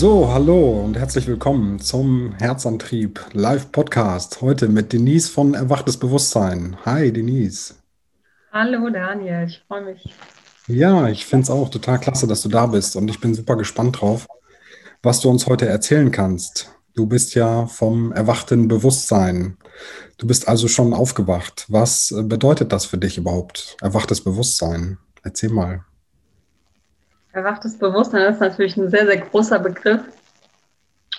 So, hallo und herzlich willkommen zum Herzantrieb Live Podcast. Heute mit Denise von Erwachtes Bewusstsein. Hi, Denise. Hallo, Daniel. Ich freue mich. Ja, ich finde es auch total klasse, dass du da bist und ich bin super gespannt drauf, was du uns heute erzählen kannst. Du bist ja vom erwachten Bewusstsein. Du bist also schon aufgewacht. Was bedeutet das für dich überhaupt? Erwachtes Bewusstsein. Erzähl mal. Erwachtes Bewusstsein ist natürlich ein sehr, sehr großer Begriff.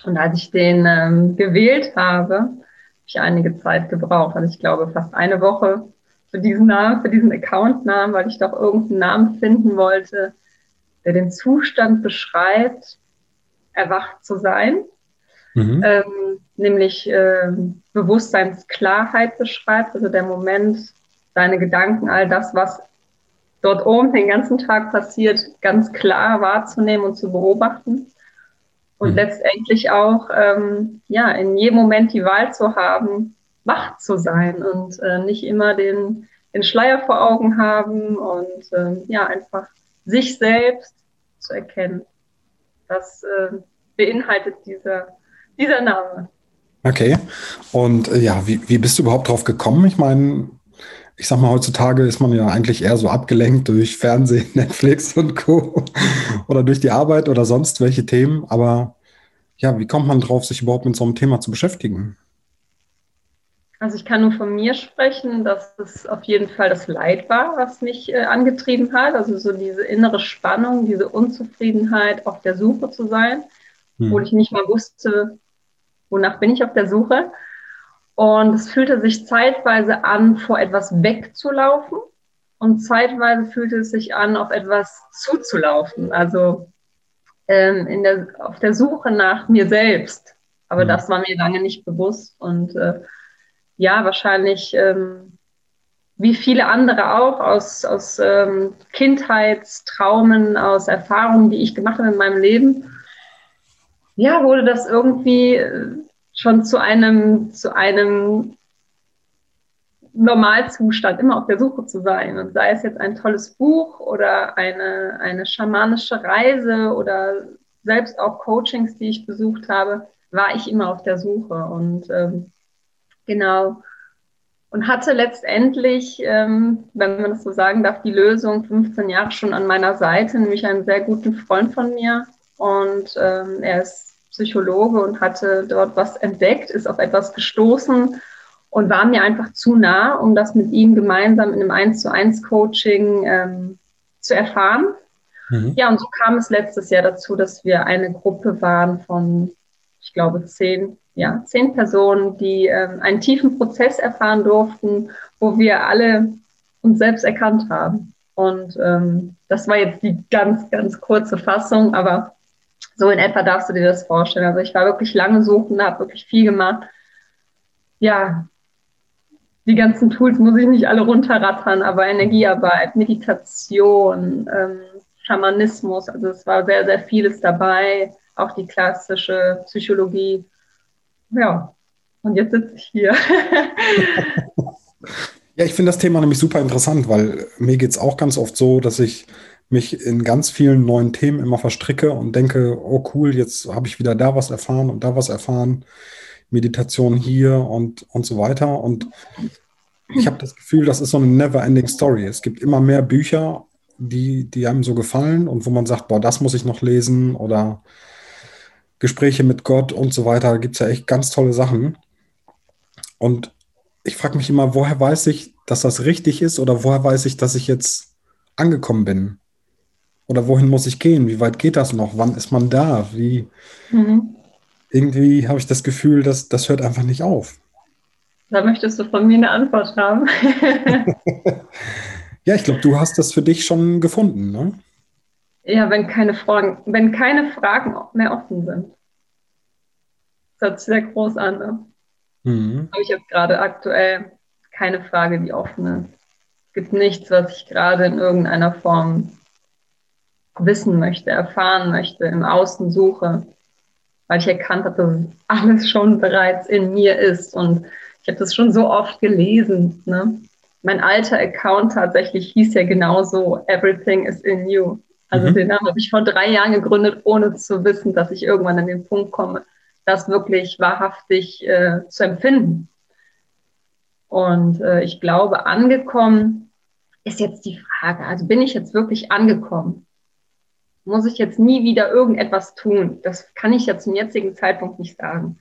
Und als ich den ähm, gewählt habe, habe ich einige Zeit gebraucht. Also ich glaube fast eine Woche für diesen Namen, für diesen Account-Namen, weil ich doch irgendeinen Namen finden wollte, der den Zustand beschreibt, erwacht zu sein. Mhm. Ähm, nämlich ähm, Bewusstseinsklarheit beschreibt, also der Moment, deine Gedanken, all das, was dort oben den ganzen Tag passiert, ganz klar wahrzunehmen und zu beobachten. Und mhm. letztendlich auch, ähm, ja, in jedem Moment die Wahl zu haben, wach zu sein und äh, nicht immer den, den Schleier vor Augen haben und äh, ja, einfach sich selbst zu erkennen. Das äh, beinhaltet dieser, dieser Name. Okay. Und äh, ja, wie, wie bist du überhaupt drauf gekommen? Ich meine, ich sag mal, heutzutage ist man ja eigentlich eher so abgelenkt durch Fernsehen, Netflix und Co. oder durch die Arbeit oder sonst welche Themen. Aber ja, wie kommt man drauf, sich überhaupt mit so einem Thema zu beschäftigen? Also ich kann nur von mir sprechen, dass es auf jeden Fall das Leid war, was mich äh, angetrieben hat. Also so diese innere Spannung, diese Unzufriedenheit, auf der Suche zu sein, hm. wo ich nicht mal wusste, wonach bin ich auf der Suche. Und es fühlte sich zeitweise an, vor etwas wegzulaufen und zeitweise fühlte es sich an, auf etwas zuzulaufen. Also ähm, in der, auf der Suche nach mir selbst. Aber mhm. das war mir lange nicht bewusst. Und äh, ja, wahrscheinlich ähm, wie viele andere auch aus, aus ähm, Kindheitstraumen, aus Erfahrungen, die ich gemacht habe in meinem Leben. Ja, wurde das irgendwie äh, schon zu einem, zu einem Normalzustand, immer auf der Suche zu sein. Und sei es jetzt ein tolles Buch oder eine, eine schamanische Reise oder selbst auch Coachings, die ich besucht habe, war ich immer auf der Suche. Und ähm, genau. Und hatte letztendlich, ähm, wenn man das so sagen darf, die Lösung 15 Jahre schon an meiner Seite, nämlich einen sehr guten Freund von mir. Und ähm, er ist Psychologe und hatte dort was entdeckt, ist auf etwas gestoßen und war mir einfach zu nah, um das mit ihm gemeinsam in einem 1 zu 1 Coaching ähm, zu erfahren. Mhm. Ja, und so kam es letztes Jahr dazu, dass wir eine Gruppe waren von, ich glaube, zehn, ja, zehn Personen, die ähm, einen tiefen Prozess erfahren durften, wo wir alle uns selbst erkannt haben. Und ähm, das war jetzt die ganz, ganz kurze Fassung, aber so in etwa darfst du dir das vorstellen. Also ich war wirklich lange suchen, habe wirklich viel gemacht. Ja, die ganzen Tools muss ich nicht alle runterrattern, aber Energiearbeit, Meditation, ähm, Schamanismus, also es war sehr, sehr vieles dabei, auch die klassische Psychologie. Ja, und jetzt sitze ich hier. ja, ich finde das Thema nämlich super interessant, weil mir geht es auch ganz oft so, dass ich mich in ganz vielen neuen Themen immer verstricke und denke, oh cool, jetzt habe ich wieder da was erfahren und da was erfahren, Meditation hier und, und so weiter. Und ich habe das Gefühl, das ist so eine never-ending Story. Es gibt immer mehr Bücher, die, die einem so gefallen und wo man sagt, boah, das muss ich noch lesen oder Gespräche mit Gott und so weiter. Da gibt es ja echt ganz tolle Sachen. Und ich frage mich immer, woher weiß ich, dass das richtig ist oder woher weiß ich, dass ich jetzt angekommen bin? Oder wohin muss ich gehen? Wie weit geht das noch? Wann ist man da? Wie mhm. irgendwie habe ich das Gefühl, dass das hört einfach nicht auf. Da möchtest du von mir eine Antwort haben. ja, ich glaube, du hast das für dich schon gefunden, ne? Ja, wenn keine Fragen, wenn keine Fragen mehr offen sind. Das hört sich sehr groß an. Ne? Mhm. Habe ich jetzt gerade aktuell keine Frage, die offen ist. Es gibt nichts, was ich gerade in irgendeiner Form wissen möchte, erfahren möchte, im Außen suche, weil ich erkannt habe, dass alles schon bereits in mir ist. Und ich habe das schon so oft gelesen. Ne? Mein alter Account tatsächlich hieß ja genauso, Everything is in you. Also mhm. den habe ich vor drei Jahren gegründet, ohne zu wissen, dass ich irgendwann an den Punkt komme, das wirklich wahrhaftig äh, zu empfinden. Und äh, ich glaube, angekommen ist jetzt die Frage. Also bin ich jetzt wirklich angekommen? Muss ich jetzt nie wieder irgendetwas tun? Das kann ich ja zum jetzigen Zeitpunkt nicht sagen.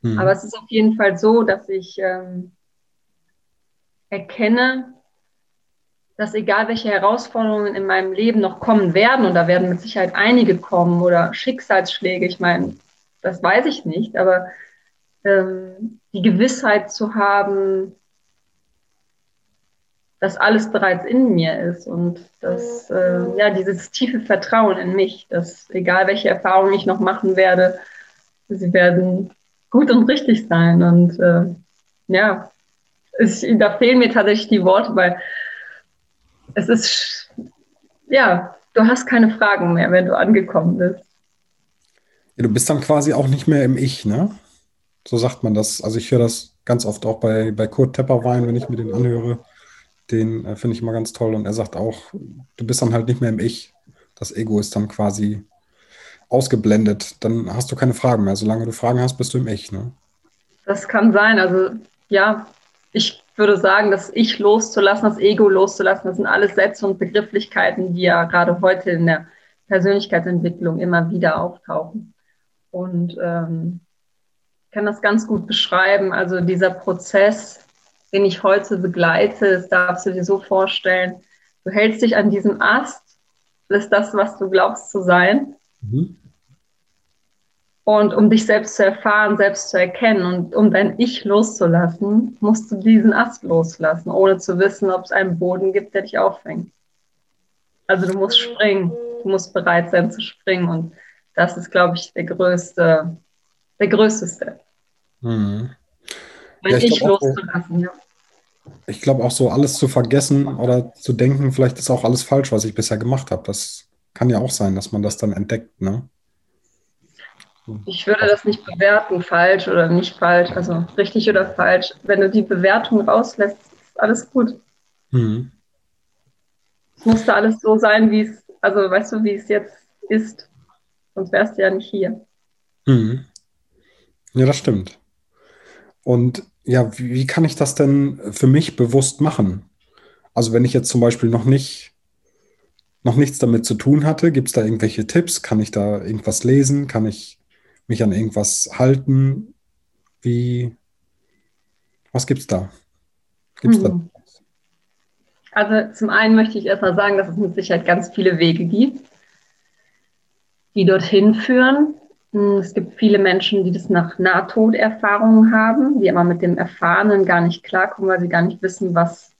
Mhm. Aber es ist auf jeden Fall so, dass ich ähm, erkenne, dass egal welche Herausforderungen in meinem Leben noch kommen werden, und da werden mit Sicherheit einige kommen oder Schicksalsschläge, ich meine, das weiß ich nicht, aber ähm, die Gewissheit zu haben, dass alles bereits in mir ist und dass, äh, ja, dieses tiefe Vertrauen in mich, dass egal welche Erfahrungen ich noch machen werde, sie werden gut und richtig sein. Und äh, ja, es, da fehlen mir tatsächlich die Worte, weil es ist, ja, du hast keine Fragen mehr, wenn du angekommen bist. Ja, du bist dann quasi auch nicht mehr im Ich, ne? So sagt man das. Also ich höre das ganz oft auch bei, bei Kurt Tepperwein, wenn ich mir den anhöre. Den äh, finde ich immer ganz toll. Und er sagt auch, du bist dann halt nicht mehr im Ich. Das Ego ist dann quasi ausgeblendet. Dann hast du keine Fragen mehr. Solange du Fragen hast, bist du im Ich, ne? Das kann sein. Also ja, ich würde sagen, das Ich loszulassen, das Ego loszulassen, das sind alles Sätze und Begrifflichkeiten, die ja gerade heute in der Persönlichkeitsentwicklung immer wieder auftauchen. Und ähm, kann das ganz gut beschreiben. Also dieser Prozess, den ich heute begleite, das darfst du dir so vorstellen, du hältst dich an diesem Ast, das ist das, was du glaubst zu sein. Mhm. Und um dich selbst zu erfahren, selbst zu erkennen und um dein Ich loszulassen, musst du diesen Ast loslassen, ohne zu wissen, ob es einen Boden gibt, der dich auffängt. Also du musst springen, du musst bereit sein zu springen und das ist, glaube ich, der größte, der größte Step. Mhm. Mein ja, Ich, ich loszulassen, ja. Ich glaube auch so, alles zu vergessen oder zu denken, vielleicht ist auch alles falsch, was ich bisher gemacht habe. Das kann ja auch sein, dass man das dann entdeckt, ne? Ich würde das nicht bewerten, falsch oder nicht falsch, also richtig oder falsch. Wenn du die Bewertung rauslässt, ist alles gut. Mhm. Es musste alles so sein, wie es, also weißt du, wie es jetzt ist. Sonst wärst du ja nicht hier. Mhm. Ja, das stimmt. Und ja, wie, wie kann ich das denn für mich bewusst machen? Also wenn ich jetzt zum Beispiel noch nicht noch nichts damit zu tun hatte, gibt es da irgendwelche Tipps? Kann ich da irgendwas lesen? Kann ich mich an irgendwas halten? Wie, was gibt es da? Gibt's mhm. da? Also zum einen möchte ich erstmal sagen, dass es mit Sicherheit ganz viele Wege gibt, die dorthin führen. Es gibt viele Menschen, die das nach Nahtoderfahrungen haben, die aber mit dem Erfahrenen gar nicht klarkommen, weil sie gar nicht wissen, was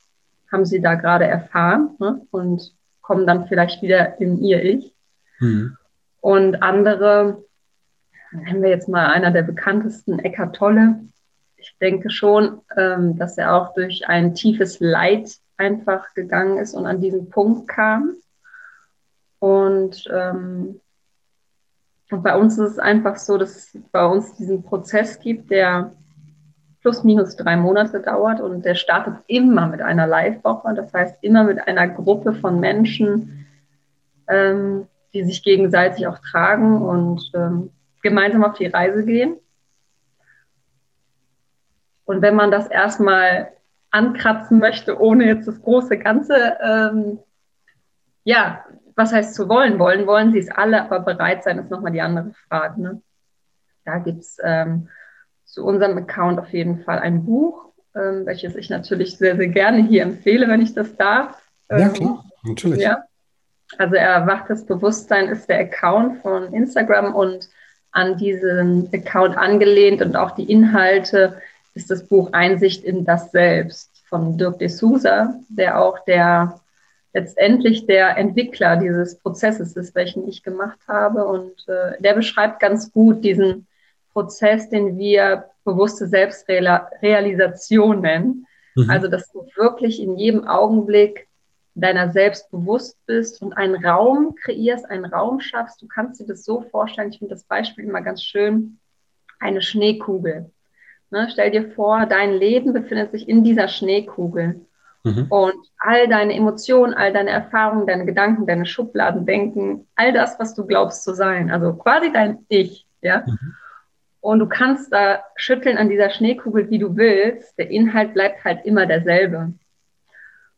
haben sie da gerade erfahren ne? und kommen dann vielleicht wieder in ihr Ich. Mhm. Und andere nennen wir jetzt mal einer der bekanntesten, Eckart Tolle. Ich denke schon, ähm, dass er auch durch ein tiefes Leid einfach gegangen ist und an diesen Punkt kam. Und, ähm, und bei uns ist es einfach so, dass es bei uns diesen Prozess gibt, der plus minus drei Monate dauert und der startet immer mit einer Live-Woche, das heißt immer mit einer Gruppe von Menschen, ähm, die sich gegenseitig auch tragen und ähm, gemeinsam auf die Reise gehen. Und wenn man das erstmal ankratzen möchte, ohne jetzt das große Ganze, ähm, ja, was heißt zu wollen? Wollen, wollen sie es alle, aber bereit sein, ist nochmal die andere Frage. Ne? Da gibt es ähm, zu unserem Account auf jeden Fall ein Buch, ähm, welches ich natürlich sehr, sehr gerne hier empfehle, wenn ich das darf. ja, ähm, klar, natürlich. Ja. Also erwachtes Bewusstsein ist der Account von Instagram und an diesen Account angelehnt und auch die Inhalte ist das Buch Einsicht in das Selbst von Dirk de Souza, der auch der letztendlich der Entwickler dieses Prozesses ist, welchen ich gemacht habe. Und äh, der beschreibt ganz gut diesen Prozess, den wir bewusste Selbstrealisation nennen. Mhm. Also, dass du wirklich in jedem Augenblick deiner selbst bewusst bist und einen Raum kreierst, einen Raum schaffst. Du kannst dir das so vorstellen, ich finde das Beispiel immer ganz schön, eine Schneekugel. Ne, stell dir vor, dein Leben befindet sich in dieser Schneekugel. Mhm. Und all deine Emotionen, all deine Erfahrungen, deine Gedanken, deine Schubladen, Denken, all das, was du glaubst zu sein, also quasi dein Ich, ja. Mhm. Und du kannst da schütteln an dieser Schneekugel, wie du willst. Der Inhalt bleibt halt immer derselbe.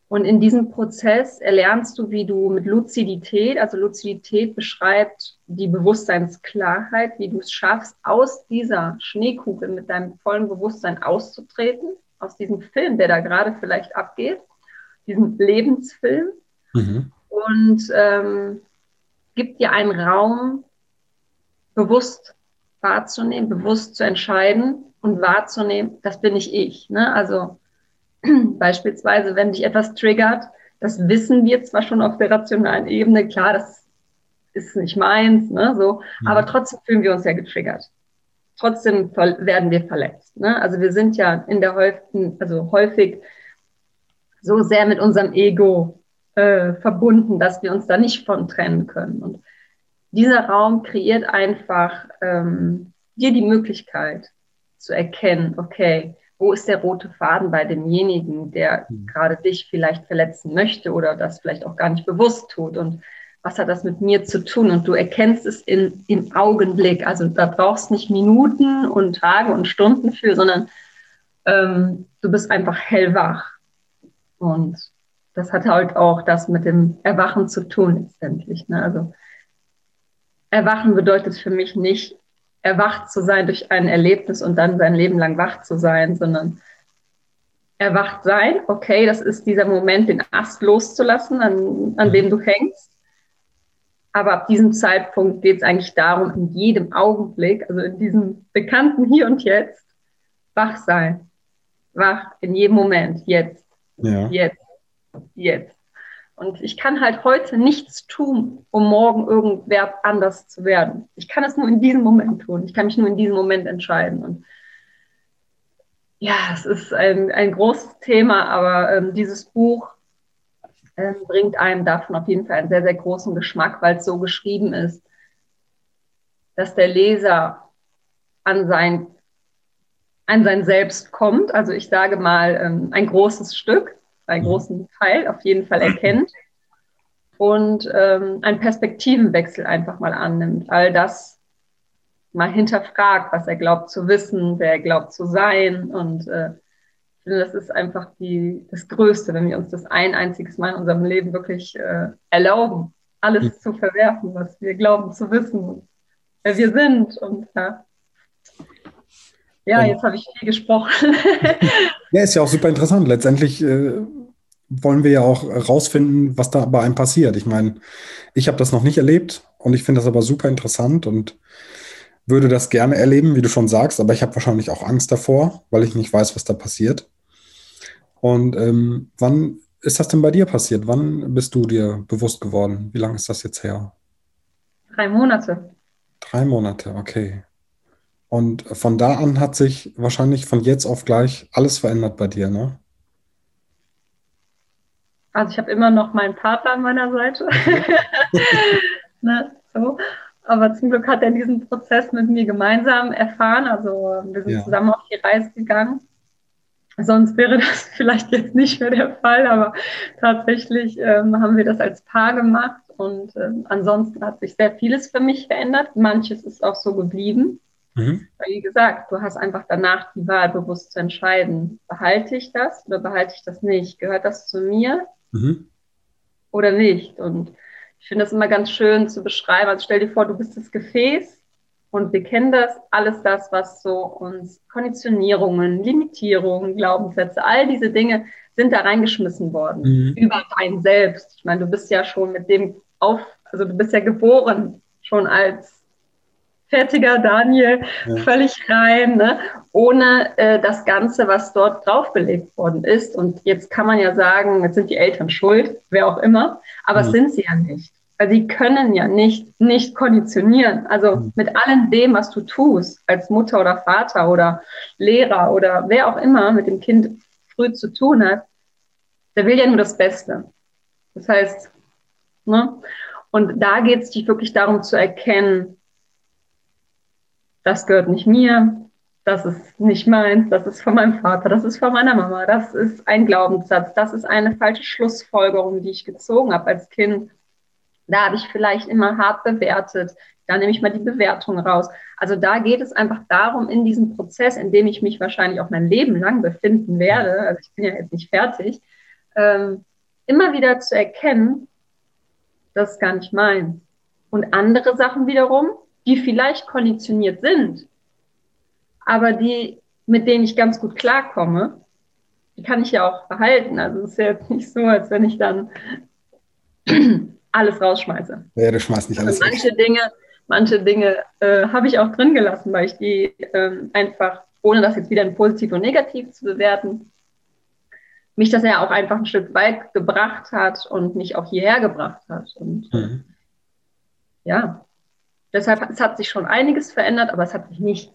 Und in diesem Prozess erlernst du, wie du mit Luzidität, also Luzidität beschreibt die Bewusstseinsklarheit, wie du es schaffst, aus dieser Schneekugel mit deinem vollen Bewusstsein auszutreten, aus diesem Film, der da gerade vielleicht abgeht, diesem Lebensfilm. Mhm. Und ähm, gibt dir einen Raum, bewusst wahrzunehmen, bewusst zu entscheiden und wahrzunehmen, das bin nicht ich. Ne? Also beispielsweise, wenn dich etwas triggert, das wissen wir zwar schon auf der rationalen Ebene, klar, das ist nicht meins, ne, so, mhm. aber trotzdem fühlen wir uns ja getriggert. Trotzdem werden wir verletzt. Ne? Also wir sind ja in der häufigen, also häufig so sehr mit unserem Ego äh, verbunden, dass wir uns da nicht von trennen können. Und dieser Raum kreiert einfach ähm, dir die Möglichkeit zu erkennen, okay, wo ist der rote Faden bei demjenigen, der mhm. gerade dich vielleicht verletzen möchte oder das vielleicht auch gar nicht bewusst tut und was hat das mit mir zu tun? Und du erkennst es in, im Augenblick. Also da brauchst nicht Minuten und Tage und Stunden für, sondern ähm, du bist einfach hellwach. Und das hat halt auch das mit dem Erwachen zu tun letztendlich. Ne? Also Erwachen bedeutet für mich nicht, erwacht zu sein durch ein Erlebnis und dann sein Leben lang wach zu sein, sondern erwacht sein, okay, das ist dieser Moment, den Ast loszulassen, an, an dem du hängst. Aber ab diesem Zeitpunkt geht es eigentlich darum, in jedem Augenblick, also in diesem bekannten Hier und Jetzt, wach sein. Wach in jedem Moment, jetzt, ja. jetzt, jetzt. Und ich kann halt heute nichts tun, um morgen irgendwer anders zu werden. Ich kann es nur in diesem Moment tun. Ich kann mich nur in diesem Moment entscheiden. Und ja, es ist ein, ein großes Thema, aber ähm, dieses Buch ähm, bringt einem davon auf jeden Fall einen sehr, sehr großen Geschmack, weil es so geschrieben ist, dass der Leser an sein, an sein Selbst kommt. Also ich sage mal, ähm, ein großes Stück einen mhm. großen Teil auf jeden Fall erkennt und ähm, einen Perspektivenwechsel einfach mal annimmt. All das mal hinterfragt, was er glaubt zu wissen, wer er glaubt zu sein. Und äh, finde, das ist einfach die, das Größte, wenn wir uns das ein einziges Mal in unserem Leben wirklich äh, erlauben, alles mhm. zu verwerfen, was wir glauben zu wissen, wer wir sind. Und ja. Ja, jetzt habe ich viel gesprochen. ja, ist ja auch super interessant. Letztendlich äh, wollen wir ja auch rausfinden, was da bei einem passiert. Ich meine, ich habe das noch nicht erlebt und ich finde das aber super interessant und würde das gerne erleben, wie du schon sagst, aber ich habe wahrscheinlich auch Angst davor, weil ich nicht weiß, was da passiert. Und ähm, wann ist das denn bei dir passiert? Wann bist du dir bewusst geworden? Wie lange ist das jetzt her? Drei Monate. Drei Monate, okay. Und von da an hat sich wahrscheinlich von jetzt auf gleich alles verändert bei dir, ne? Also ich habe immer noch meinen Partner an meiner Seite. ne, so. Aber zum Glück hat er diesen Prozess mit mir gemeinsam erfahren. Also wir sind ja. zusammen auf die Reise gegangen. Sonst wäre das vielleicht jetzt nicht mehr der Fall, aber tatsächlich ähm, haben wir das als Paar gemacht und ähm, ansonsten hat sich sehr vieles für mich verändert. Manches ist auch so geblieben. Mhm. Wie gesagt, du hast einfach danach die Wahl bewusst zu entscheiden, behalte ich das oder behalte ich das nicht? Gehört das zu mir mhm. oder nicht? Und ich finde das immer ganz schön zu beschreiben. Also stell dir vor, du bist das Gefäß und wir kennen das, alles das, was so uns Konditionierungen, Limitierungen, Glaubenssätze, all diese Dinge sind da reingeschmissen worden mhm. über dein Selbst. Ich meine, du bist ja schon mit dem auf, also du bist ja geboren schon als fertiger Daniel, ja. völlig rein, ne? ohne äh, das Ganze, was dort draufgelegt worden ist. Und jetzt kann man ja sagen, jetzt sind die Eltern schuld, wer auch immer, aber mhm. sind sie ja nicht. Weil sie können ja nicht, nicht konditionieren. Also mhm. mit allem dem, was du tust, als Mutter oder Vater oder Lehrer oder wer auch immer mit dem Kind früh zu tun hat, der will ja nur das Beste. Das heißt, ne? Und da geht es dich wirklich darum zu erkennen, das gehört nicht mir, das ist nicht meins, das ist von meinem Vater, das ist von meiner Mama, das ist ein Glaubenssatz, das ist eine falsche Schlussfolgerung, die ich gezogen habe als Kind. Da habe ich vielleicht immer hart bewertet. Da nehme ich mal die Bewertung raus. Also da geht es einfach darum, in diesem Prozess, in dem ich mich wahrscheinlich auch mein Leben lang befinden werde, also ich bin ja jetzt nicht fertig, ähm, immer wieder zu erkennen, das ist gar nicht meins. Und andere Sachen wiederum, die vielleicht konditioniert sind, aber die, mit denen ich ganz gut klarkomme, die kann ich ja auch behalten. Also es ist ja jetzt nicht so, als wenn ich dann alles rausschmeiße. Ja, du schmeißt nicht alles also manche weg. Dinge, manche Dinge äh, habe ich auch drin gelassen, weil ich die ähm, einfach, ohne das jetzt wieder in positiv und negativ zu bewerten, mich das ja auch einfach ein Stück weit gebracht hat und mich auch hierher gebracht hat. Und mhm. ja, deshalb es hat sich schon einiges verändert, aber es hat sich nicht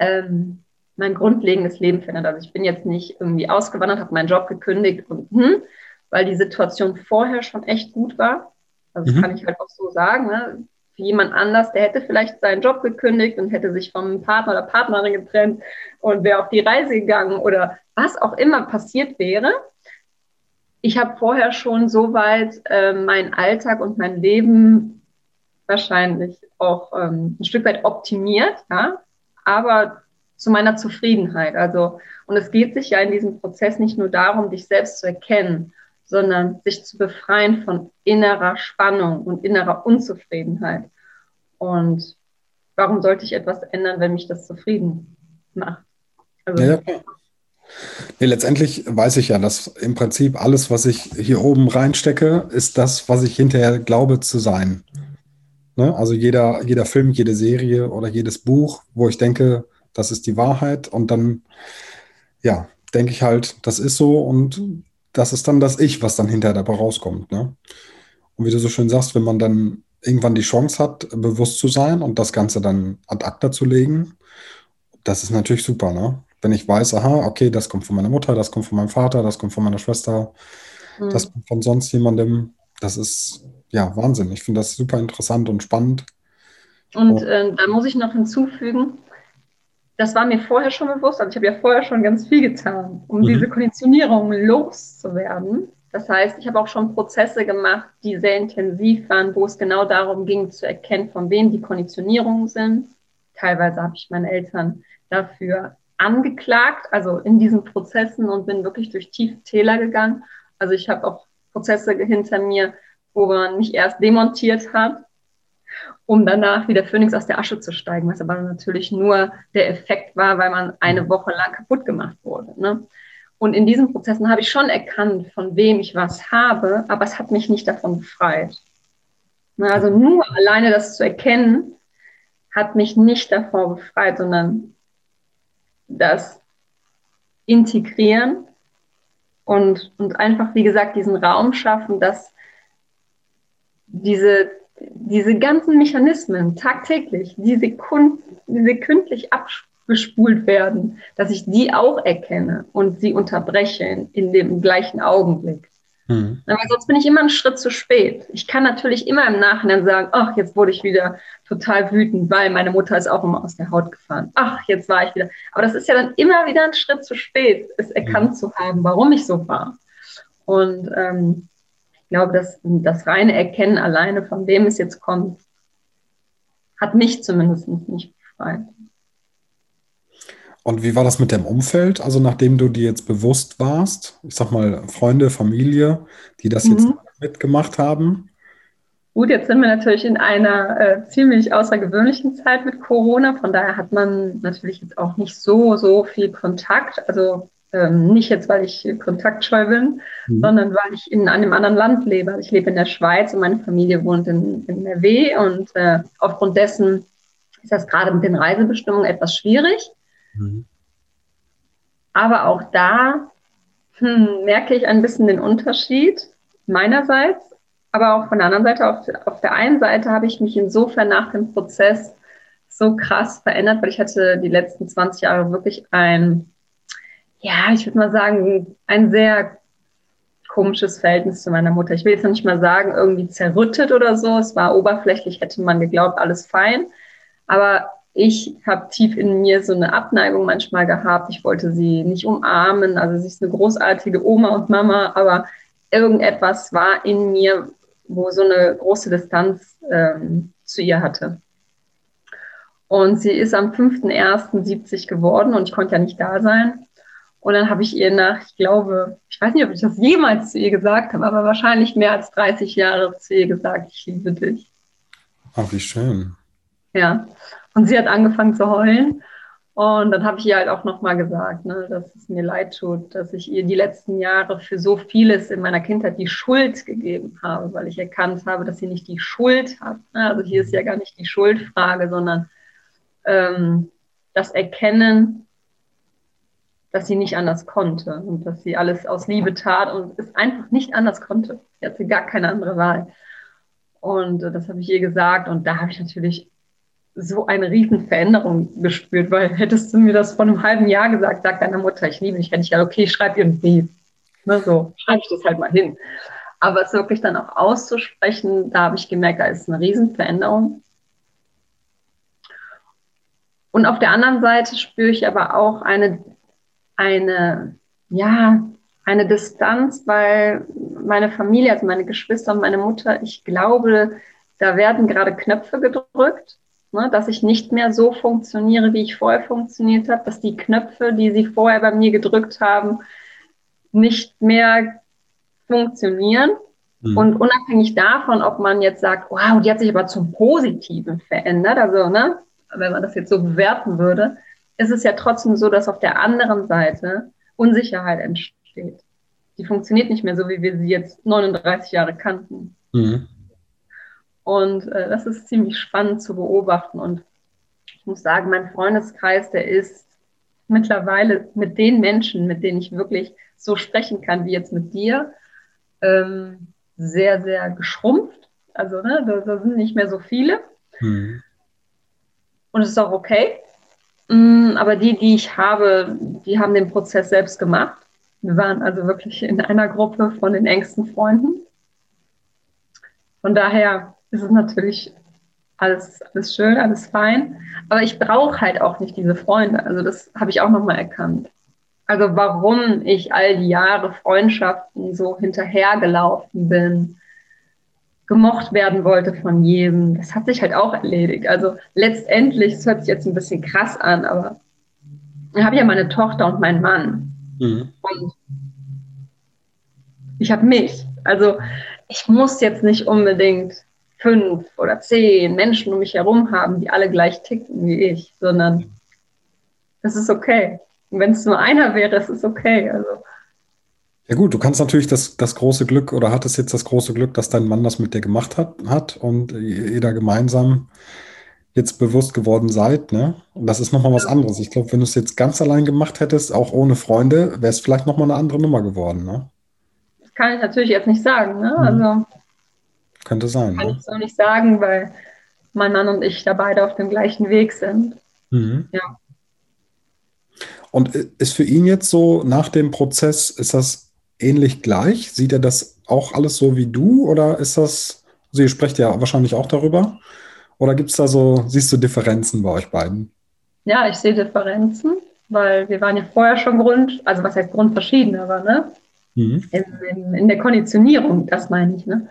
ähm, mein grundlegendes Leben verändert. Also ich bin jetzt nicht irgendwie ausgewandert, habe meinen Job gekündigt und hm, weil die Situation vorher schon echt gut war. Also das mhm. kann ich halt auch so sagen. Ne? Für jemand anders, der hätte vielleicht seinen Job gekündigt und hätte sich vom Partner oder Partnerin getrennt und wäre auf die Reise gegangen oder was auch immer passiert wäre. Ich habe vorher schon so weit äh, meinen Alltag und mein Leben wahrscheinlich auch ähm, ein Stück weit optimiert, ja, aber zu meiner Zufriedenheit. Also, und es geht sich ja in diesem Prozess nicht nur darum, dich selbst zu erkennen, sondern sich zu befreien von innerer Spannung und innerer Unzufriedenheit. Und warum sollte ich etwas ändern, wenn mich das zufrieden macht? Also, ja. Nee, letztendlich weiß ich ja, dass im Prinzip alles, was ich hier oben reinstecke, ist das, was ich hinterher glaube zu sein. Ne? Also jeder, jeder Film, jede Serie oder jedes Buch, wo ich denke, das ist die Wahrheit und dann, ja, denke ich halt, das ist so und das ist dann das Ich, was dann hinterher dabei rauskommt. Ne? Und wie du so schön sagst, wenn man dann irgendwann die Chance hat, bewusst zu sein und das Ganze dann ad acta zu legen, das ist natürlich super, ne? Wenn ich weiß, aha, okay, das kommt von meiner Mutter, das kommt von meinem Vater, das kommt von meiner Schwester, mhm. das kommt von sonst jemandem, das ist ja, Wahnsinn. Ich finde das super interessant und spannend. Und äh, da muss ich noch hinzufügen, das war mir vorher schon bewusst, also ich habe ja vorher schon ganz viel getan, um mhm. diese Konditionierung loszuwerden. Das heißt, ich habe auch schon Prozesse gemacht, die sehr intensiv waren, wo es genau darum ging, zu erkennen, von wem die Konditionierungen sind. Teilweise habe ich meine Eltern dafür angeklagt, also in diesen Prozessen und bin wirklich durch tiefe Täler gegangen. Also ich habe auch Prozesse hinter mir, wo man mich erst demontiert hat, um danach wieder Phoenix aus der Asche zu steigen, was aber natürlich nur der Effekt war, weil man eine Woche lang kaputt gemacht wurde. Ne? Und in diesen Prozessen habe ich schon erkannt, von wem ich was habe, aber es hat mich nicht davon befreit. Also nur alleine das zu erkennen, hat mich nicht davor befreit, sondern das Integrieren und, und einfach, wie gesagt, diesen Raum schaffen, dass diese, diese ganzen Mechanismen tagtäglich, die, Sekund, die sekündlich abgespult werden, dass ich die auch erkenne und sie unterbreche in, dem gleichen Augenblick. Mhm. Aber sonst bin ich immer einen Schritt zu spät. Ich kann natürlich immer im Nachhinein sagen, ach, jetzt wurde ich wieder total wütend, weil meine Mutter ist auch immer aus der Haut gefahren. Ach, jetzt war ich wieder. Aber das ist ja dann immer wieder ein Schritt zu spät, es erkannt mhm. zu haben, warum ich so war. Und ähm, ich glaube, dass das reine Erkennen alleine, von wem es jetzt kommt, hat mich zumindest nicht befreit. Und wie war das mit dem Umfeld? Also nachdem du dir jetzt bewusst warst, ich sag mal Freunde, Familie, die das jetzt mhm. mitgemacht haben? Gut, jetzt sind wir natürlich in einer äh, ziemlich außergewöhnlichen Zeit mit Corona. Von daher hat man natürlich jetzt auch nicht so, so viel Kontakt. Also ähm, nicht jetzt, weil ich kontaktscheu bin, mhm. sondern weil ich in einem anderen Land lebe. Also ich lebe in der Schweiz und meine Familie wohnt in, in NRW und äh, aufgrund dessen ist das gerade mit den Reisebestimmungen etwas schwierig. Mhm. Aber auch da hm, merke ich ein bisschen den Unterschied meinerseits, aber auch von der anderen Seite. Auf, auf der einen Seite habe ich mich insofern nach dem Prozess so krass verändert, weil ich hatte die letzten 20 Jahre wirklich ein ja, ich würde mal sagen, ein sehr komisches Verhältnis zu meiner Mutter. Ich will jetzt noch nicht mal sagen, irgendwie zerrüttet oder so. Es war oberflächlich, hätte man geglaubt, alles fein. Aber ich habe tief in mir so eine Abneigung manchmal gehabt. Ich wollte sie nicht umarmen. Also sie ist eine großartige Oma und Mama, aber irgendetwas war in mir, wo so eine große Distanz ähm, zu ihr hatte. Und sie ist am 5.1.70 geworden und ich konnte ja nicht da sein. Und dann habe ich ihr nach, ich glaube, ich weiß nicht, ob ich das jemals zu ihr gesagt habe, aber wahrscheinlich mehr als 30 Jahre zu ihr gesagt, ich liebe dich. Ach, wie schön. Ja. Und sie hat angefangen zu heulen. Und dann habe ich ihr halt auch nochmal gesagt, ne, dass es mir leid tut, dass ich ihr die letzten Jahre für so vieles in meiner Kindheit die Schuld gegeben habe, weil ich erkannt habe, dass sie nicht die Schuld hat. Ne? Also hier ist ja gar nicht die Schuldfrage, sondern ähm, das Erkennen, dass sie nicht anders konnte und dass sie alles aus Liebe tat und es einfach nicht anders konnte. Sie hatte gar keine andere Wahl. Und äh, das habe ich ihr gesagt und da habe ich natürlich so eine riesen Veränderung gespürt, weil hättest du mir das vor einem halben Jahr gesagt, sag deiner Mutter, ich liebe dich, hätte ich gesagt, okay, schreib Brief. Ne, so, schreibe ich das halt mal hin. Aber es wirklich dann auch auszusprechen, da habe ich gemerkt, da ist eine riesen Veränderung. Und auf der anderen Seite spüre ich aber auch eine, eine, ja, eine Distanz, weil meine Familie, also meine Geschwister und meine Mutter, ich glaube, da werden gerade Knöpfe gedrückt ne, dass ich nicht mehr so funktioniere, wie ich vorher funktioniert habe, dass die Knöpfe, die sie vorher bei mir gedrückt haben, nicht mehr funktionieren. Mhm. Und unabhängig davon, ob man jetzt sagt, wow, die hat sich aber zum Positiven verändert, also ne, wenn man das jetzt so bewerten würde, ist es ja trotzdem so, dass auf der anderen Seite Unsicherheit entsteht. Die funktioniert nicht mehr so, wie wir sie jetzt 39 Jahre kannten. Mhm. Und äh, das ist ziemlich spannend zu beobachten. Und ich muss sagen, mein Freundeskreis, der ist mittlerweile mit den Menschen, mit denen ich wirklich so sprechen kann, wie jetzt mit dir, ähm, sehr, sehr geschrumpft. Also ne, da, da, sind nicht mehr so viele. Mhm. Und es ist auch okay. Mm, aber die, die ich habe, die haben den Prozess selbst gemacht. Wir waren also wirklich in einer Gruppe von den engsten Freunden. Von daher ist es natürlich alles, alles schön, alles fein. Aber ich brauche halt auch nicht diese Freunde. Also das habe ich auch nochmal erkannt. Also warum ich all die Jahre Freundschaften so hinterhergelaufen bin, gemocht werden wollte von jedem, das hat sich halt auch erledigt. Also letztendlich, es hört sich jetzt ein bisschen krass an, aber ich habe ja meine Tochter und meinen Mann. Mhm. Und ich habe mich. Also ich muss jetzt nicht unbedingt fünf oder zehn Menschen um mich herum haben, die alle gleich ticken wie ich, sondern das ist okay. Und wenn es nur einer wäre, ist es okay. Also. Ja gut, du kannst natürlich das, das große Glück oder hattest jetzt das große Glück, dass dein Mann das mit dir gemacht hat, hat und jeder gemeinsam jetzt bewusst geworden seid, ne? Und das ist nochmal was anderes. Ich glaube, wenn du es jetzt ganz allein gemacht hättest, auch ohne Freunde, wäre es vielleicht nochmal eine andere Nummer geworden, ne? Das kann ich natürlich jetzt nicht sagen, ne? Mhm. Also könnte sein. Kann ne? ich so nicht sagen, weil mein Mann und ich da beide auf dem gleichen Weg sind. Mhm. Ja. Und ist für ihn jetzt so nach dem Prozess, ist das ähnlich gleich? Sieht er das auch alles so wie du oder ist das, also ihr sprecht ja wahrscheinlich auch darüber, oder gibt es da so, siehst du Differenzen bei euch beiden? Ja, ich sehe Differenzen, weil wir waren ja vorher schon Grund, also was heißt Grundverschieden, aber ne? Mhm. In, in, in, der Konditionierung, das meine ich, ne?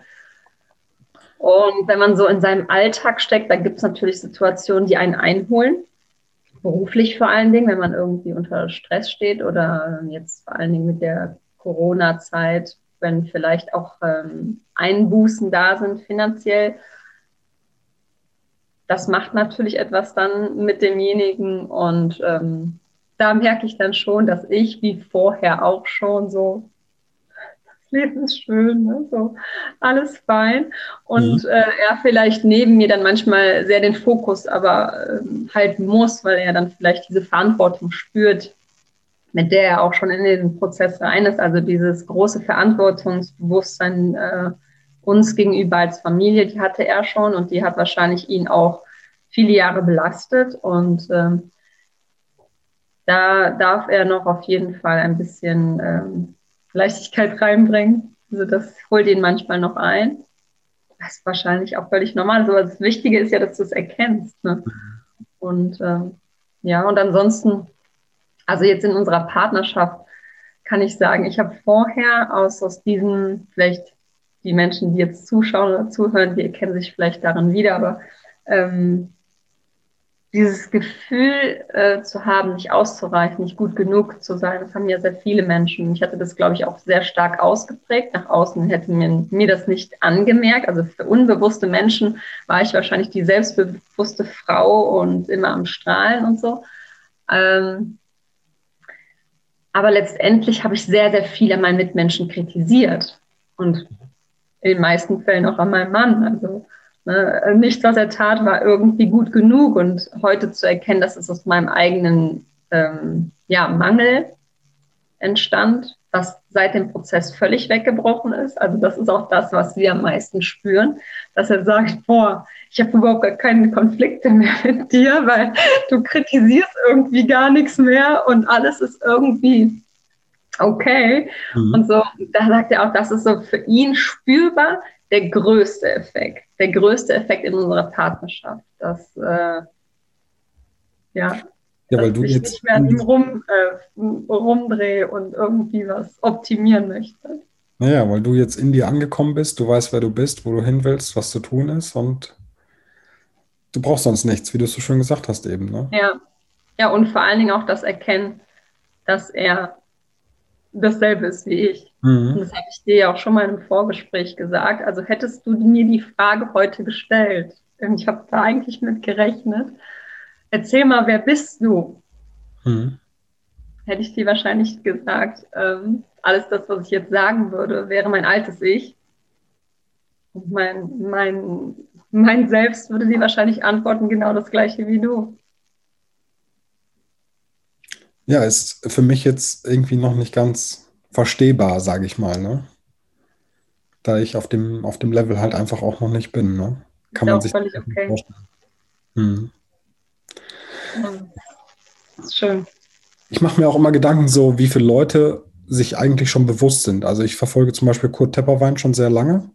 Und wenn man so in seinem Alltag steckt, dann gibt es natürlich Situationen, die einen einholen. Beruflich vor allen Dingen, wenn man irgendwie unter Stress steht oder jetzt vor allen Dingen mit der Corona-Zeit, wenn vielleicht auch ähm, Einbußen da sind finanziell. Das macht natürlich etwas dann mit demjenigen und ähm, da merke ich dann schon, dass ich wie vorher auch schon so Leben ist schön, ne? so alles fein. Und mhm. äh, er vielleicht neben mir dann manchmal sehr den Fokus aber äh, halten muss, weil er dann vielleicht diese Verantwortung spürt, mit der er auch schon in den Prozess rein ist. Also dieses große Verantwortungsbewusstsein äh, uns gegenüber als Familie, die hatte er schon und die hat wahrscheinlich ihn auch viele Jahre belastet. Und ähm, da darf er noch auf jeden Fall ein bisschen ähm, Leichtigkeit reinbringen. Also das holt ihn manchmal noch ein. Das ist wahrscheinlich auch völlig normal. Aber das Wichtige ist ja, dass du es erkennst. Ne? Und äh, ja, und ansonsten, also jetzt in unserer Partnerschaft kann ich sagen, ich habe vorher aus, aus diesen, vielleicht die Menschen, die jetzt zuschauen oder zuhören, die erkennen sich vielleicht darin wieder, aber ähm, dieses Gefühl äh, zu haben, nicht auszureichen, nicht gut genug zu sein, das haben ja sehr viele Menschen. Ich hatte das, glaube ich, auch sehr stark ausgeprägt. Nach außen hätte mir, mir das nicht angemerkt. Also für unbewusste Menschen war ich wahrscheinlich die selbstbewusste Frau und immer am Strahlen und so. Ähm, aber letztendlich habe ich sehr, sehr viel an meinen Mitmenschen kritisiert. Und in den meisten Fällen auch an meinem Mann. Also Ne? Nichts, was er tat, war irgendwie gut genug. Und heute zu erkennen, dass es aus meinem eigenen ähm, ja, Mangel entstand, was seit dem Prozess völlig weggebrochen ist. Also das ist auch das, was wir am meisten spüren, dass er sagt, boah, ich habe überhaupt gar keine Konflikte mehr mit dir, weil du kritisierst irgendwie gar nichts mehr und alles ist irgendwie okay. Mhm. Und so, da sagt er auch, das ist so für ihn spürbar, der größte Effekt, der größte Effekt in unserer Partnerschaft, dass äh, ja, ja, weil du ich jetzt nicht mehr an ihm rum, äh, rumdrehe und irgendwie was optimieren möchte. Naja, weil du jetzt in dir angekommen bist, du weißt, wer du bist, wo du hin willst, was zu tun ist und du brauchst sonst nichts, wie du es so schön gesagt hast eben. Ne? Ja. ja, und vor allen Dingen auch das Erkennen, dass er dasselbe ist wie ich. Mhm. Und das habe ich dir ja auch schon mal im Vorgespräch gesagt. Also hättest du mir die Frage heute gestellt, ich habe da eigentlich mit gerechnet, erzähl mal, wer bist du? Mhm. Hätte ich dir wahrscheinlich gesagt, ähm, alles das, was ich jetzt sagen würde, wäre mein altes Ich. Und mein, mein, mein Selbst würde dir wahrscheinlich antworten, genau das gleiche wie du. Ja, ist für mich jetzt irgendwie noch nicht ganz verstehbar, sage ich mal, ne? Da ich auf dem, auf dem Level halt einfach auch noch nicht bin, ne? Kann man sich völlig okay. vorstellen. Hm. Schön. Ich mache mir auch immer Gedanken, so wie viele Leute sich eigentlich schon bewusst sind. Also ich verfolge zum Beispiel Kurt Tepperwein schon sehr lange.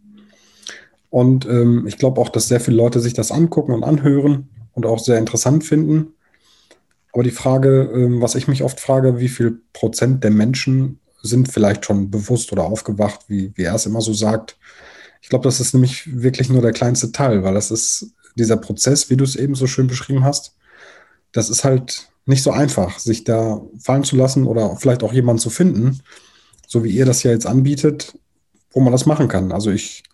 Und ähm, ich glaube auch, dass sehr viele Leute sich das angucken und anhören und auch sehr interessant finden. Aber die Frage, ähm, was ich mich oft frage, wie viel Prozent der Menschen sind vielleicht schon bewusst oder aufgewacht, wie, wie er es immer so sagt. Ich glaube, das ist nämlich wirklich nur der kleinste Teil, weil das ist dieser Prozess, wie du es eben so schön beschrieben hast, das ist halt nicht so einfach, sich da fallen zu lassen oder vielleicht auch jemanden zu finden, so wie ihr das ja jetzt anbietet, wo man das machen kann. Also ich,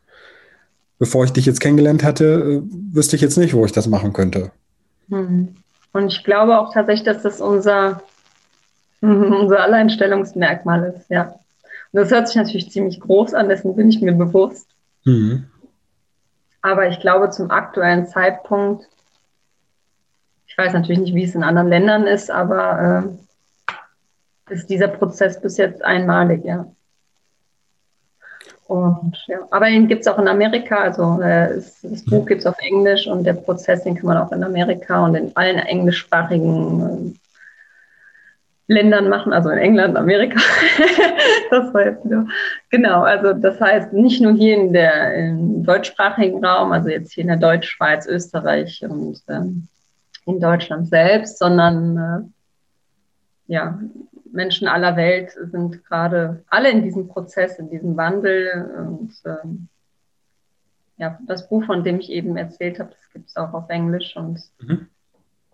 bevor ich dich jetzt kennengelernt hätte, äh, wüsste ich jetzt nicht, wo ich das machen könnte. Mhm. Und ich glaube auch tatsächlich, dass das unser, unser Alleinstellungsmerkmal ist, ja. Und das hört sich natürlich ziemlich groß an, dessen bin ich mir bewusst. Mhm. Aber ich glaube, zum aktuellen Zeitpunkt, ich weiß natürlich nicht, wie es in anderen Ländern ist, aber äh, ist dieser Prozess bis jetzt einmalig, ja. Und, ja. Aber den gibt es auch in Amerika, also äh, das, Buch gibt es auf Englisch und der Prozess, den kann man auch in Amerika und in allen englischsprachigen äh, Ländern machen, also in England, Amerika. das war jetzt nur, genau, also das heißt nicht nur hier in der im deutschsprachigen Raum, also jetzt hier in der Deutschschweiz, Österreich und ähm, in Deutschland selbst, sondern äh, ja, Menschen aller Welt sind gerade alle in diesem Prozess, in diesem Wandel. Und ähm, ja, das Buch, von dem ich eben erzählt habe, das gibt es auch auf Englisch und mhm.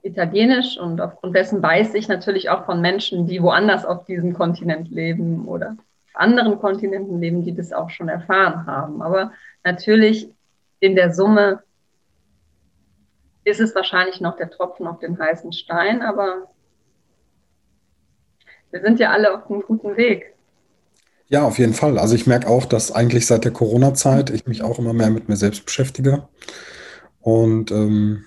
Italienisch. Und aufgrund dessen weiß ich natürlich auch von Menschen, die woanders auf diesem Kontinent leben oder auf anderen Kontinenten leben, die das auch schon erfahren haben. Aber natürlich in der Summe ist es wahrscheinlich noch der Tropfen auf den heißen Stein, aber wir sind ja alle auf einem guten Weg. Ja, auf jeden Fall. Also ich merke auch, dass eigentlich seit der Corona-Zeit ich mich auch immer mehr mit mir selbst beschäftige. Und ähm,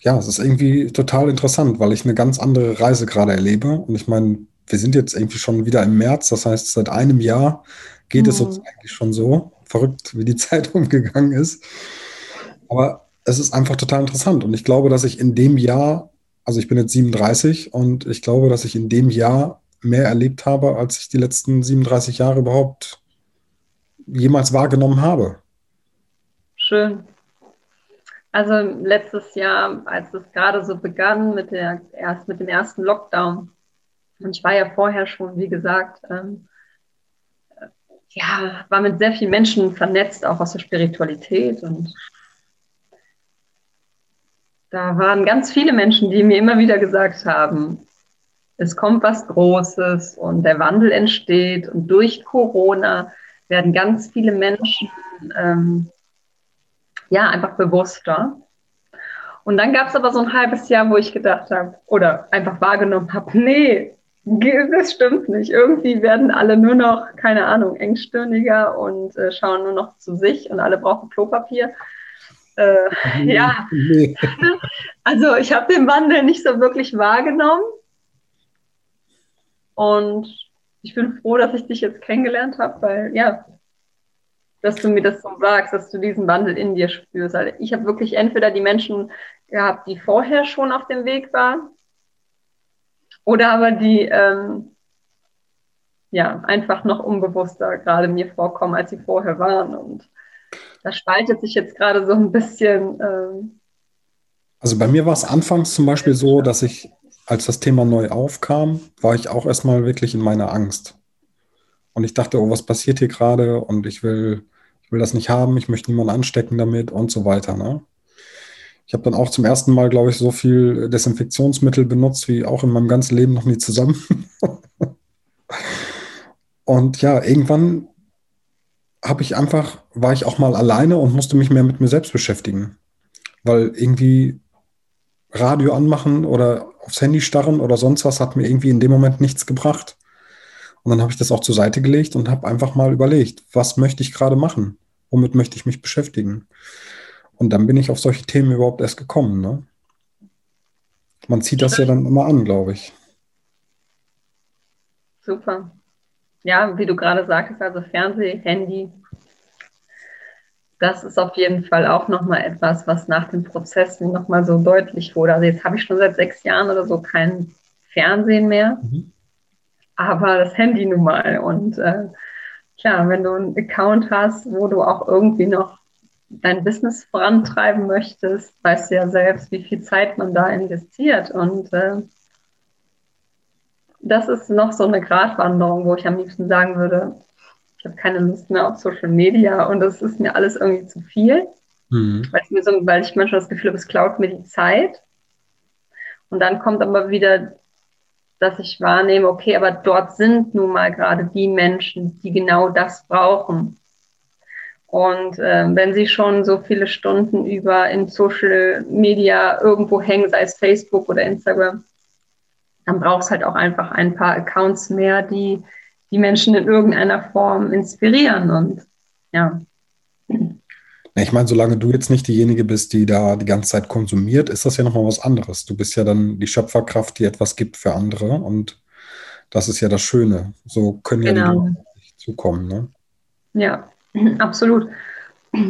ja, es ist irgendwie total interessant, weil ich eine ganz andere Reise gerade erlebe. Und ich meine, wir sind jetzt irgendwie schon wieder im März, das heißt, seit einem Jahr geht mhm. es uns eigentlich schon so. Verrückt, wie die Zeit umgegangen ist. Aber es ist einfach total interessant. Und ich glaube, dass ich in dem Jahr also ich bin jetzt 37 und ich glaube, dass ich in dem Jahr mehr erlebt habe, als ich die letzten 37 Jahre überhaupt jemals wahrgenommen habe. Schön. Also letztes Jahr, als es gerade so begann mit, der, erst mit dem ersten Lockdown, und ich war ja vorher schon, wie gesagt, ähm, ja, war mit sehr vielen Menschen vernetzt, auch aus der Spiritualität. Und da waren ganz viele Menschen, die mir immer wieder gesagt haben, es kommt was Großes und der Wandel entsteht. Und durch Corona werden ganz viele Menschen ähm, ja einfach bewusster. Und dann gab es aber so ein halbes Jahr, wo ich gedacht habe oder einfach wahrgenommen habe, nee, das stimmt nicht. Irgendwie werden alle nur noch, keine Ahnung, engstirniger und äh, schauen nur noch zu sich und alle brauchen Klopapier. Äh, nee, ja, nee. also ich habe den Wandel nicht so wirklich wahrgenommen. Und ich bin froh, dass ich dich jetzt kennengelernt habe, weil ja, dass du mir das so sagst, dass du diesen Wandel in dir spürst. Also ich habe wirklich entweder die Menschen gehabt, die vorher schon auf dem Weg waren, oder aber die ähm, ja einfach noch unbewusster gerade mir vorkommen, als sie vorher waren. Und das spaltet sich jetzt gerade so ein bisschen. Ähm, also bei mir war es anfangs zum Beispiel so, dass ich, als das Thema neu aufkam, war ich auch erstmal wirklich in meiner Angst. Und ich dachte, oh, was passiert hier gerade? Und ich will will das nicht haben, ich möchte niemanden anstecken damit und so weiter. Ne? Ich habe dann auch zum ersten Mal, glaube ich, so viel Desinfektionsmittel benutzt wie auch in meinem ganzen Leben noch nie zusammen. und ja, irgendwann habe ich einfach, war ich auch mal alleine und musste mich mehr mit mir selbst beschäftigen. Weil irgendwie Radio anmachen oder aufs Handy starren oder sonst was hat mir irgendwie in dem Moment nichts gebracht. Und dann habe ich das auch zur Seite gelegt und habe einfach mal überlegt, was möchte ich gerade machen? womit möchte ich mich beschäftigen? Und dann bin ich auf solche Themen überhaupt erst gekommen. Ne? Man zieht das ja dann immer an, glaube ich. Super. Ja, wie du gerade sagtest, also Fernseh, Handy, das ist auf jeden Fall auch nochmal etwas, was nach dem Prozess nochmal so deutlich wurde. Also jetzt habe ich schon seit sechs Jahren oder so kein Fernsehen mehr, mhm. aber das Handy nun mal. Und äh, klar, wenn du einen Account hast, wo du auch irgendwie noch dein Business vorantreiben möchtest, weißt du ja selbst, wie viel Zeit man da investiert. Und äh, das ist noch so eine Gratwanderung, wo ich am liebsten sagen würde, ich habe keine Lust mehr auf Social Media und das ist mir alles irgendwie zu viel. Mhm. Weil, so, weil ich manchmal das Gefühl habe, es klaut mir die Zeit. Und dann kommt aber wieder dass ich wahrnehme, okay, aber dort sind nun mal gerade die Menschen, die genau das brauchen. Und äh, wenn sie schon so viele Stunden über in Social Media irgendwo hängen, sei es Facebook oder Instagram, dann braucht es halt auch einfach ein paar Accounts mehr, die die Menschen in irgendeiner Form inspirieren. Und ja. Ich meine, solange du jetzt nicht diejenige bist, die da die ganze Zeit konsumiert, ist das ja nochmal was anderes. Du bist ja dann die Schöpferkraft, die etwas gibt für andere und das ist ja das Schöne. So können ja genau. die nicht zukommen. Ne? Ja, absolut.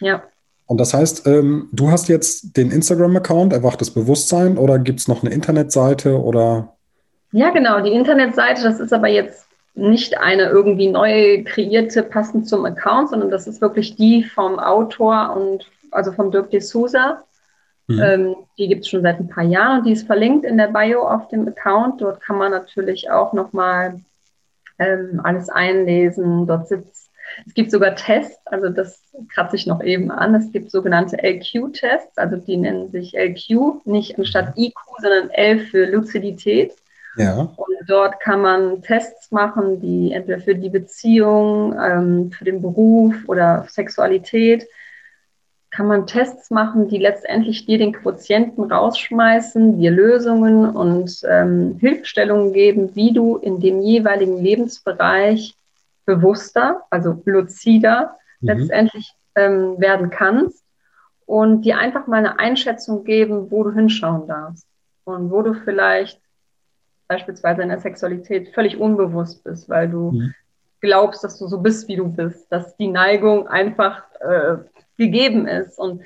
Ja. Und das heißt, ähm, du hast jetzt den Instagram-Account, Erwachtes Bewusstsein, oder gibt es noch eine Internetseite oder? Ja, genau, die Internetseite, das ist aber jetzt nicht eine irgendwie neu kreierte, passend zum Account, sondern das ist wirklich die vom Autor und also vom Dirk de Souza. Mhm. Ähm, die gibt es schon seit ein paar Jahren und die ist verlinkt in der Bio auf dem Account. Dort kann man natürlich auch nochmal ähm, alles einlesen. Dort sitzt, es gibt sogar Tests, also das kratze ich noch eben an. Es gibt sogenannte LQ-Tests, also die nennen sich LQ, nicht anstatt IQ, sondern L für Luzidität. Ja. Und dort kann man Tests machen, die entweder für die Beziehung, ähm, für den Beruf oder Sexualität, kann man Tests machen, die letztendlich dir den Quotienten rausschmeißen, dir Lösungen und ähm, Hilfestellungen geben, wie du in dem jeweiligen Lebensbereich bewusster, also lucider mhm. letztendlich ähm, werden kannst und dir einfach mal eine Einschätzung geben, wo du hinschauen darfst und wo du vielleicht beispielsweise in der Sexualität völlig unbewusst bist, weil du mhm. glaubst, dass du so bist, wie du bist, dass die Neigung einfach äh, gegeben ist und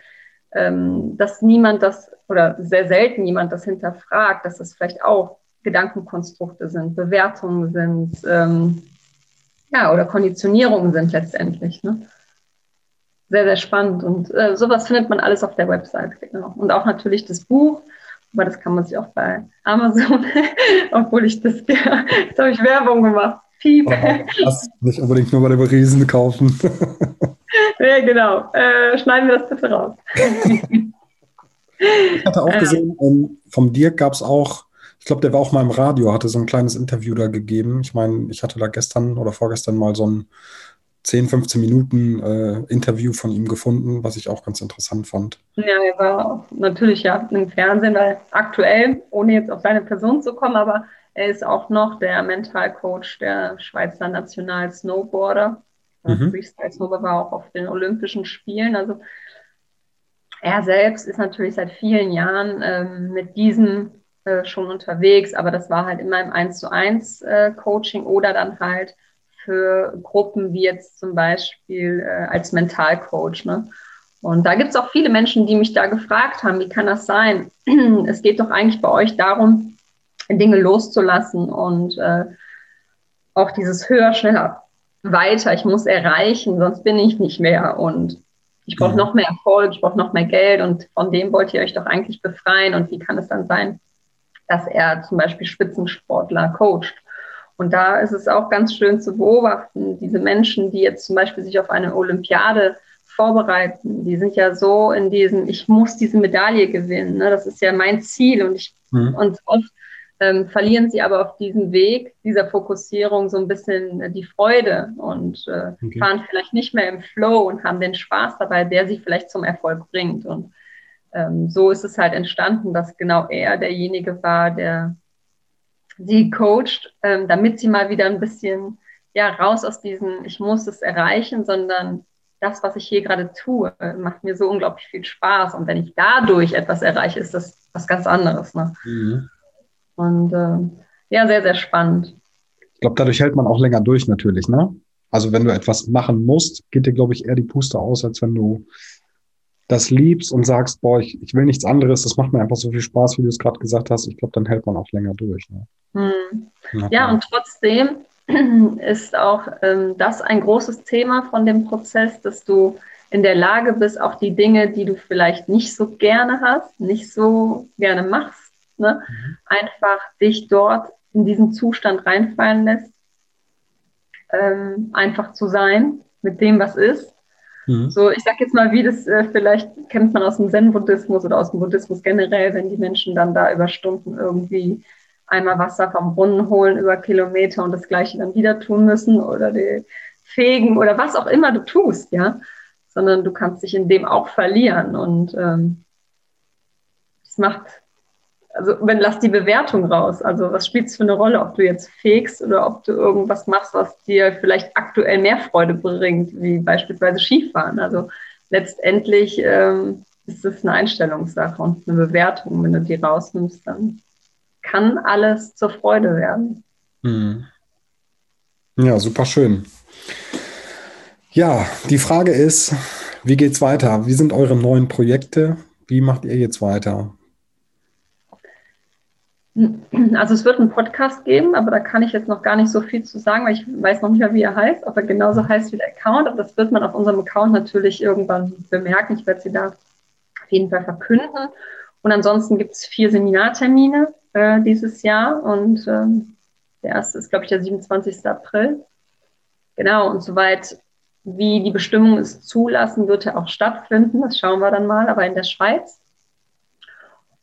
ähm, dass niemand das oder sehr selten jemand das hinterfragt, dass das vielleicht auch Gedankenkonstrukte sind, Bewertungen sind, ähm, ja, oder Konditionierungen sind letztendlich. Ne? sehr, sehr spannend. Und äh, sowas findet man alles auf der Website, genau. Und auch natürlich das Buch, aber das kann man sich auch bei Amazon, obwohl ich das, jetzt habe ich Werbung gemacht. Piep. Das nicht unbedingt nur bei den Riesen kaufen. ja, genau. Äh, schneiden wir das bitte raus. ich hatte auch gesehen, ähm, vom Dirk gab es auch, ich glaube, der war auch mal im Radio, hatte so ein kleines Interview da gegeben. Ich meine, ich hatte da gestern oder vorgestern mal so ein 10, 15 Minuten äh, Interview von ihm gefunden, was ich auch ganz interessant fand. Ja, er war natürlich ja im Fernsehen, weil aktuell, ohne jetzt auf seine Person zu kommen, aber er ist auch noch der Mentalcoach der Schweizer National Snowboarder. Mhm. Freestyle Snowboard war auch auf den Olympischen Spielen. Also er selbst ist natürlich seit vielen Jahren ähm, mit diesem äh, schon unterwegs, aber das war halt immer im 1 zu 1 äh, Coaching oder dann halt für Gruppen wie jetzt zum Beispiel äh, als Mentalcoach. Ne? Und da gibt es auch viele Menschen, die mich da gefragt haben, wie kann das sein? es geht doch eigentlich bei euch darum, Dinge loszulassen und äh, auch dieses höher, schneller, weiter. Ich muss erreichen, sonst bin ich nicht mehr. Und ich brauche mhm. noch mehr Erfolg, ich brauche noch mehr Geld und von dem wollt ihr euch doch eigentlich befreien. Und wie kann es dann sein, dass er zum Beispiel Spitzensportler coacht? Und da ist es auch ganz schön zu beobachten, diese Menschen, die jetzt zum Beispiel sich auf eine Olympiade vorbereiten, die sind ja so in diesem, ich muss diese Medaille gewinnen, ne? das ist ja mein Ziel und ich, mhm. und oft ähm, verlieren sie aber auf diesem Weg dieser Fokussierung so ein bisschen die Freude und äh, okay. fahren vielleicht nicht mehr im Flow und haben den Spaß dabei, der sie vielleicht zum Erfolg bringt. Und ähm, so ist es halt entstanden, dass genau er derjenige war, der sie coacht, ähm, damit sie mal wieder ein bisschen ja, raus aus diesem, ich muss es erreichen, sondern das, was ich hier gerade tue, macht mir so unglaublich viel Spaß. Und wenn ich dadurch etwas erreiche, ist das was ganz anderes. Ne? Mhm. Und äh, ja, sehr, sehr spannend. Ich glaube, dadurch hält man auch länger durch natürlich, ne? Also wenn du etwas machen musst, geht dir, glaube ich, eher die Puste aus, als wenn du das liebst und sagst, boah, ich, ich will nichts anderes, das macht mir einfach so viel Spaß, wie du es gerade gesagt hast. Ich glaube, dann hält man auch länger durch. Ne? Hm. Ja, und trotzdem ist auch ähm, das ein großes Thema von dem Prozess, dass du in der Lage bist, auch die Dinge, die du vielleicht nicht so gerne hast, nicht so gerne machst, ne? Mhm. einfach dich dort in diesen Zustand reinfallen lässt, ähm, einfach zu sein mit dem, was ist Mhm. So, ich sag jetzt mal, wie das äh, vielleicht kennt man aus dem Zen-Buddhismus oder aus dem Buddhismus generell, wenn die Menschen dann da über Stunden irgendwie einmal Wasser vom Brunnen holen über Kilometer und das Gleiche dann wieder tun müssen oder die fegen oder was auch immer du tust, ja, sondern du kannst dich in dem auch verlieren und ähm, das macht also wenn lass die Bewertung raus. Also was spielt es für eine Rolle, ob du jetzt fegst oder ob du irgendwas machst, was dir vielleicht aktuell mehr Freude bringt, wie beispielsweise Skifahren. Also letztendlich ähm, ist es eine Einstellungssache und eine Bewertung. Wenn du die rausnimmst, dann kann alles zur Freude werden. Mhm. Ja, super schön. Ja, die Frage ist, wie geht's weiter? Wie sind eure neuen Projekte? Wie macht ihr jetzt weiter? Also es wird einen Podcast geben, aber da kann ich jetzt noch gar nicht so viel zu sagen, weil ich weiß noch nicht mehr, wie er heißt, ob er genauso heißt wie der Account. Aber das wird man auf unserem Account natürlich irgendwann bemerken. Ich werde sie da auf jeden Fall verkünden. Und ansonsten gibt es vier Seminartermine äh, dieses Jahr und ähm, der erste ist, glaube ich, der 27. April. Genau, und soweit wie die Bestimmungen es zulassen, wird er auch stattfinden. Das schauen wir dann mal, aber in der Schweiz.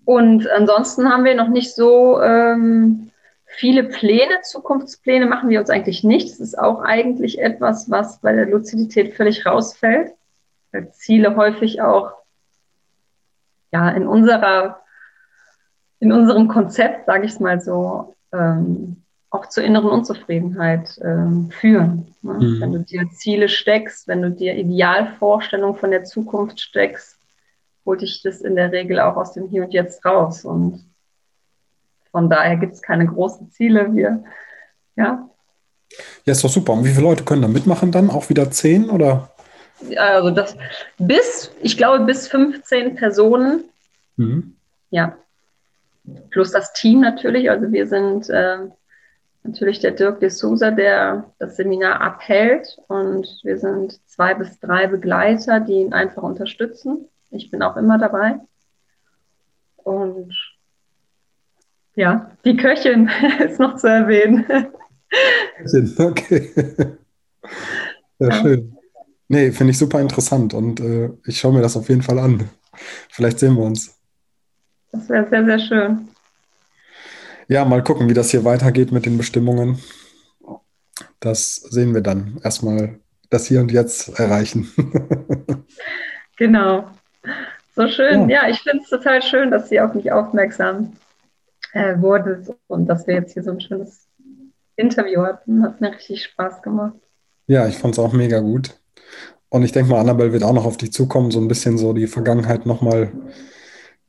Und ansonsten haben wir noch nicht so ähm, viele Pläne, Zukunftspläne machen wir uns eigentlich nicht. Das ist auch eigentlich etwas, was bei der Luzidität völlig rausfällt, weil Ziele häufig auch ja, in unserer, in unserem Konzept, sage ich es mal so, ähm, auch zur inneren Unzufriedenheit ähm, führen. Ne? Mhm. Wenn du dir Ziele steckst, wenn du dir Idealvorstellungen von der Zukunft steckst, holt dich das in der Regel auch aus dem Hier und Jetzt raus. Und von daher gibt es keine großen Ziele. Wir, ja. Ja, ist doch super. Und wie viele Leute können da mitmachen dann? Auch wieder zehn oder? Also das bis, ich glaube, bis 15 Personen. Mhm. Ja. Plus das Team natürlich. Also wir sind äh, natürlich der Dirk de Souza, der das Seminar abhält. Und wir sind zwei bis drei Begleiter, die ihn einfach unterstützen. Ich bin auch immer dabei. Und ja, die Köchin ist noch zu erwähnen. Okay. Sehr ja. schön. Nee, finde ich super interessant und äh, ich schaue mir das auf jeden Fall an. Vielleicht sehen wir uns. Das wäre sehr, sehr schön. Ja, mal gucken, wie das hier weitergeht mit den Bestimmungen. Das sehen wir dann. Erstmal das Hier und Jetzt erreichen. genau. So schön. Ja, ja ich finde es total schön, dass Sie auf mich aufmerksam äh, wurdet und dass wir jetzt hier so ein schönes Interview hatten. Hat mir richtig Spaß gemacht. Ja, ich fand es auch mega gut. Und ich denke mal, Annabelle wird auch noch auf dich zukommen, so ein bisschen so die Vergangenheit nochmal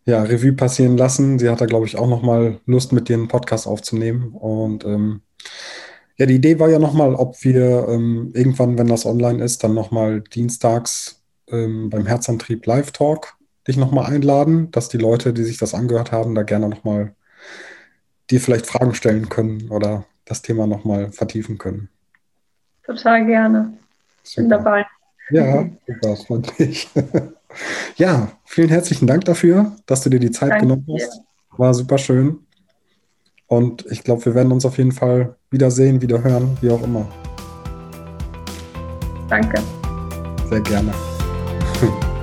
ja, Revue passieren lassen. Sie hat da, glaube ich, auch nochmal Lust, mit dir einen Podcast aufzunehmen. Und ähm, ja, die Idee war ja nochmal, ob wir ähm, irgendwann, wenn das online ist, dann nochmal dienstags ähm, beim Herzantrieb Live Talk dich nochmal einladen, dass die Leute, die sich das angehört haben, da gerne nochmal dir vielleicht Fragen stellen können oder das Thema nochmal vertiefen können. Total gerne. Super. Bin dabei. Ja, super, freut mich. ja, vielen herzlichen Dank dafür, dass du dir die Zeit Danke genommen hast. War super schön. Und ich glaube, wir werden uns auf jeden Fall wiedersehen, wieder hören, wie auch immer. Danke. Sehr gerne.